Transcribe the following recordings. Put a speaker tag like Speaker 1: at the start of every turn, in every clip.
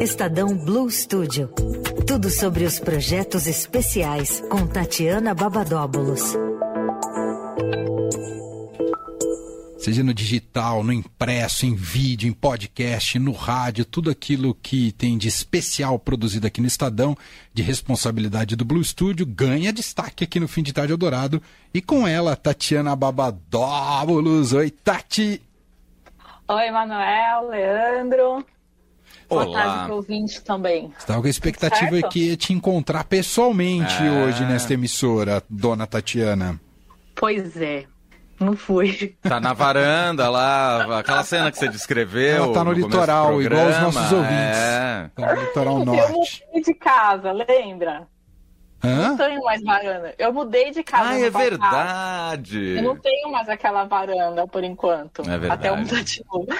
Speaker 1: Estadão Blue Studio. Tudo sobre os projetos especiais com Tatiana Babadóbulos.
Speaker 2: Seja no digital, no impresso, em vídeo, em podcast, no rádio, tudo aquilo que tem de especial produzido aqui no Estadão, de responsabilidade do Blue Studio, ganha destaque aqui no Fim de Tarde Eldorado. E com ela, Tatiana Babadóbulos. Oi, Tati!
Speaker 3: Oi, Manuel, Leandro.
Speaker 2: Olá.
Speaker 3: Boa tarde para ouvinte também.
Speaker 2: Estava com a expectativa que ia te encontrar pessoalmente
Speaker 4: É.
Speaker 2: hoje nesta emissora, dona Tatiana.
Speaker 3: Pois é, não fui.
Speaker 4: Tá na varanda lá, aquela cena que você descreveu.
Speaker 2: Ela tá no
Speaker 4: do
Speaker 2: litoral, igual os nossos ouvintes.
Speaker 4: É.
Speaker 2: Tá no litoral
Speaker 3: Eu
Speaker 2: norte.
Speaker 3: mudei de casa, lembra?
Speaker 2: Hã?
Speaker 3: Não tenho mais varanda. Eu mudei de casa.
Speaker 4: Ah, é
Speaker 3: passado.
Speaker 4: verdade.
Speaker 3: Eu não tenho mais aquela varanda por enquanto.
Speaker 4: É verdade.
Speaker 3: Até eu mudar de novo.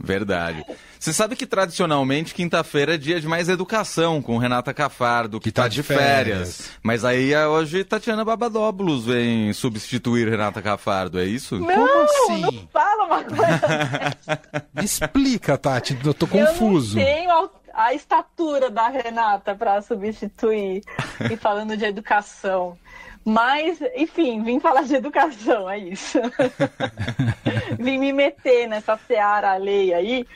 Speaker 4: Verdade. Você sabe que tradicionalmente quinta-feira é dia de mais educação com Renata Cafardo, que,
Speaker 2: Que tá
Speaker 4: tá
Speaker 2: de
Speaker 4: férias.
Speaker 2: férias.
Speaker 4: Mas aí é, hoje Tatiana Babadóbulos vem substituir Renata Cafardo, é isso?
Speaker 3: Não,
Speaker 2: Como assim?
Speaker 3: não fala uma coisa.
Speaker 2: Me explica, Tati, eu tô
Speaker 3: Eu
Speaker 2: confuso.
Speaker 3: não tenho a, estatura da Renata para substituir e falando de educação. Mas, enfim, vim falar de educação, é isso. vim me meter nessa seara alheia aí.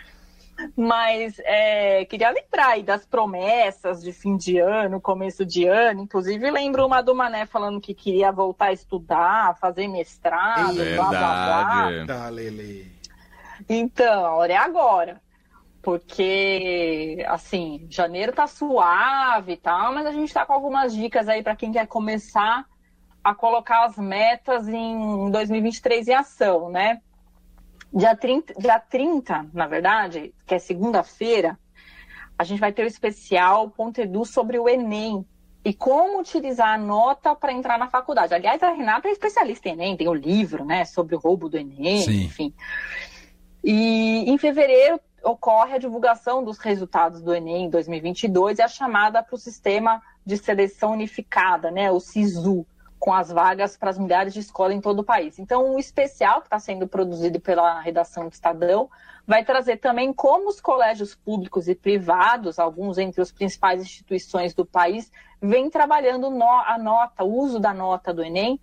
Speaker 3: Mas é, queria lembrar aí das promessas de fim de ano, começo de ano. Inclusive, lembro uma do Mané falando que queria voltar a estudar, fazer mestrado, blá blá blá.
Speaker 4: Verdade.
Speaker 2: Tá, Lele.
Speaker 3: Então, a hora é agora. Porque, assim, janeiro tá suave e tal, mas a gente tá com algumas dicas aí para quem quer começar a colocar as metas em 2023 em ação, né? Dia 30, dia 30 na verdade, que é segunda-feira, a gente vai ter o especial Ponto Edu sobre o Enem e como utilizar a nota para entrar na faculdade. Aliás, a Renata é especialista em Enem, tem o livro, né, sobre o roubo do Enem,
Speaker 2: Sim.
Speaker 3: enfim. E em fevereiro ocorre a divulgação dos resultados do Enem 2022 e a chamada para o sistema de seleção unificada, né, o SISU, com as vagas para as milhares de escolas em todo o país. Então, o especial que está sendo produzido pela redação do Estadão vai trazer também como os colégios públicos e privados, alguns entre as principais instituições do país, vêm trabalhando a nota, o uso da nota do Enem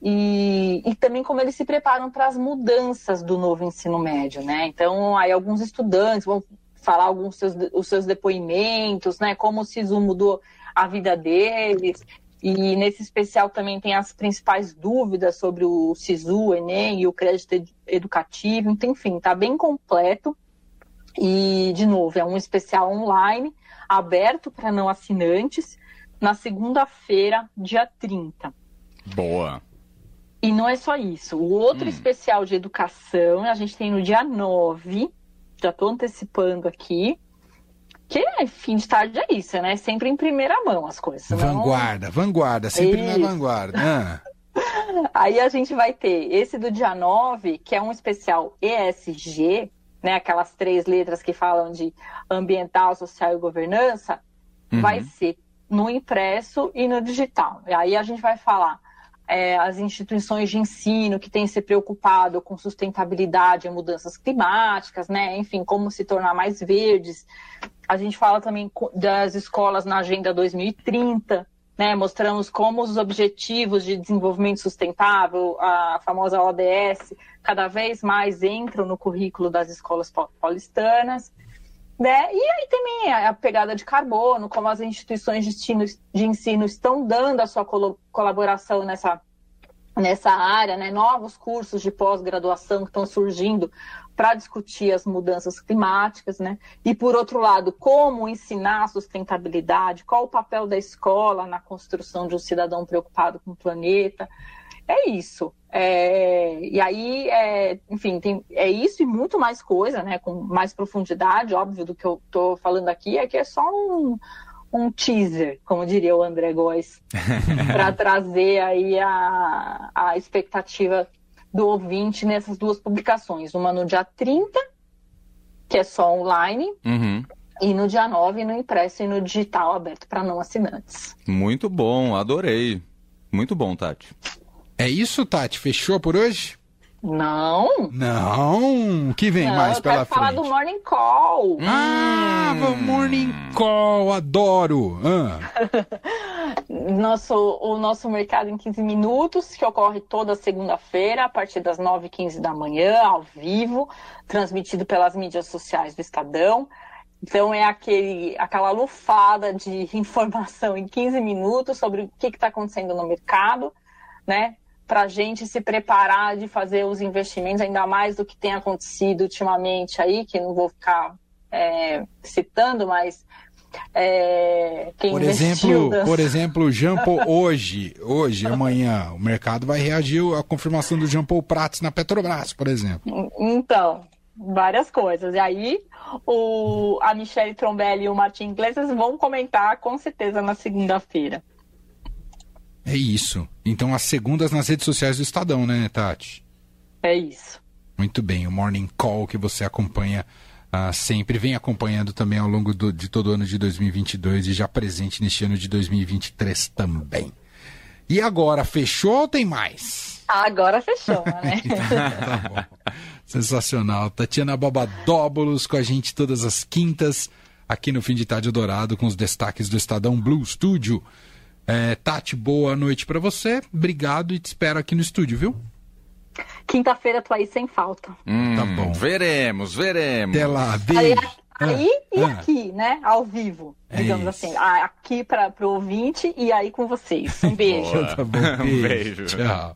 Speaker 3: e, e também como eles se preparam para as mudanças do novo ensino médio, né? Então, aí alguns estudantes vão falar alguns seus, os seus depoimentos, né? Como o SISU mudou a vida deles. E nesse especial também tem as principais dúvidas sobre o SISU, o Enem e o crédito ed- educativo. Então, enfim, está bem completo. E, de novo, é um especial online, aberto para não assinantes, na segunda-feira, dia 30.
Speaker 4: Boa.
Speaker 3: E não é só isso. O outro
Speaker 4: Hum.
Speaker 3: especial de educação a gente tem no dia 9, já estou antecipando aqui, que é fim de tarde é isso, né? Sempre em primeira mão as coisas. senão-
Speaker 2: Vanguarda, vanguarda, sempre na
Speaker 3: Isso.
Speaker 2: vanguarda. Ah,
Speaker 3: Aí a gente vai ter esse do dia 9, que é um especial ESG, né? Aquelas três letras que falam de ambiental, social e governança,
Speaker 4: Uhum.
Speaker 3: vai ser no impresso e no digital. E aí a gente vai falar é, as instituições de ensino que têm se preocupado com sustentabilidade e mudanças climáticas, né? Enfim, como se tornar mais verdes. A gente fala também das escolas na Agenda 2030, né? Mostramos como os objetivos de desenvolvimento sustentável, a famosa ODS, cada vez mais entram no currículo das escolas pau- paulistanas. Né? E aí também a pegada de carbono, como as instituições de ensino, de ensino estão dando a sua colaboração nessa, nessa área, né? novos cursos de pós-graduação que estão surgindo para discutir as mudanças climáticas, né? E por outro lado, como ensinar a sustentabilidade, qual o papel da escola na construção de um cidadão preocupado com o planeta. É isso. É, e aí, é, enfim, tem, é isso e muito mais coisa, né? Com mais profundidade, óbvio, do que eu estou falando aqui, é que é só um, um teaser, como diria o André Góes, para trazer aí a, a expectativa do ouvinte nessas duas publicações. Uma no dia 30, que é só online,
Speaker 4: Uhum.
Speaker 3: e no dia 9 no impresso e no digital aberto para não assinantes.
Speaker 4: Muito bom, adorei. Muito bom, Tati.
Speaker 2: É isso, Tati? Fechou por hoje?
Speaker 3: Não.
Speaker 2: Não. O que vem
Speaker 3: Não,
Speaker 2: mais
Speaker 3: eu
Speaker 2: pela
Speaker 3: quero falar
Speaker 2: frente?
Speaker 3: do Morning Call.
Speaker 2: Ah, o Morning Call, adoro. Ah,
Speaker 3: Nosso, o nosso mercado em 15 minutos, que ocorre toda segunda-feira, a partir das 9h15 da manhã, ao vivo, transmitido pelas mídias sociais do Estadão. Então é aquele, aquela lufada de informação em 15 minutos sobre o que está acontecendo no mercado, né? Para a gente se preparar de fazer os investimentos, ainda mais do que tem acontecido ultimamente aí, que não vou ficar é, citando, mas é, quem
Speaker 2: por exemplo,
Speaker 3: das-
Speaker 2: por exemplo, o Jean Paul hoje, hoje, amanhã, o mercado vai reagir à confirmação do Jean Paul Prats na Petrobras, por exemplo.
Speaker 3: Então, várias coisas. E aí, o, a Michelle Trombelli e o Martin Iglesias vão comentar com certeza na segunda-feira.
Speaker 2: É isso. Então, as segundas nas redes sociais do Estadão, né, Tati?
Speaker 3: É isso.
Speaker 2: Muito bem, o Morning Call que você acompanha ah, sempre, vem acompanhando também ao longo do- de todo o ano de 2022 e já presente neste ano de 2023 também. E agora, fechou ou tem mais?
Speaker 3: Agora fechou, né?
Speaker 2: tá bom. Sensacional. Tatiana Babadóbulos com a gente todas as quintas, aqui no Fim de Tarde Dourado, com os destaques do Estadão Blue Studio. É, Tati, boa noite pra você. Obrigado e te espero aqui no estúdio, viu?
Speaker 3: Quinta-feira tô aí sem falta.
Speaker 4: Hum,
Speaker 2: Tá bom.
Speaker 4: Veremos, veremos.
Speaker 2: Até lá,
Speaker 3: Aí,
Speaker 2: beijo.
Speaker 3: aí e
Speaker 2: ah.
Speaker 3: aqui, né? Ao vivo,
Speaker 2: É
Speaker 3: digamos
Speaker 2: isso.
Speaker 3: assim. Ah, Aqui para o ouvinte e aí com vocês. Um beijo.
Speaker 4: Boa.
Speaker 2: Tá bom,
Speaker 4: Um
Speaker 2: beijo.
Speaker 4: beijo.
Speaker 2: Tchau.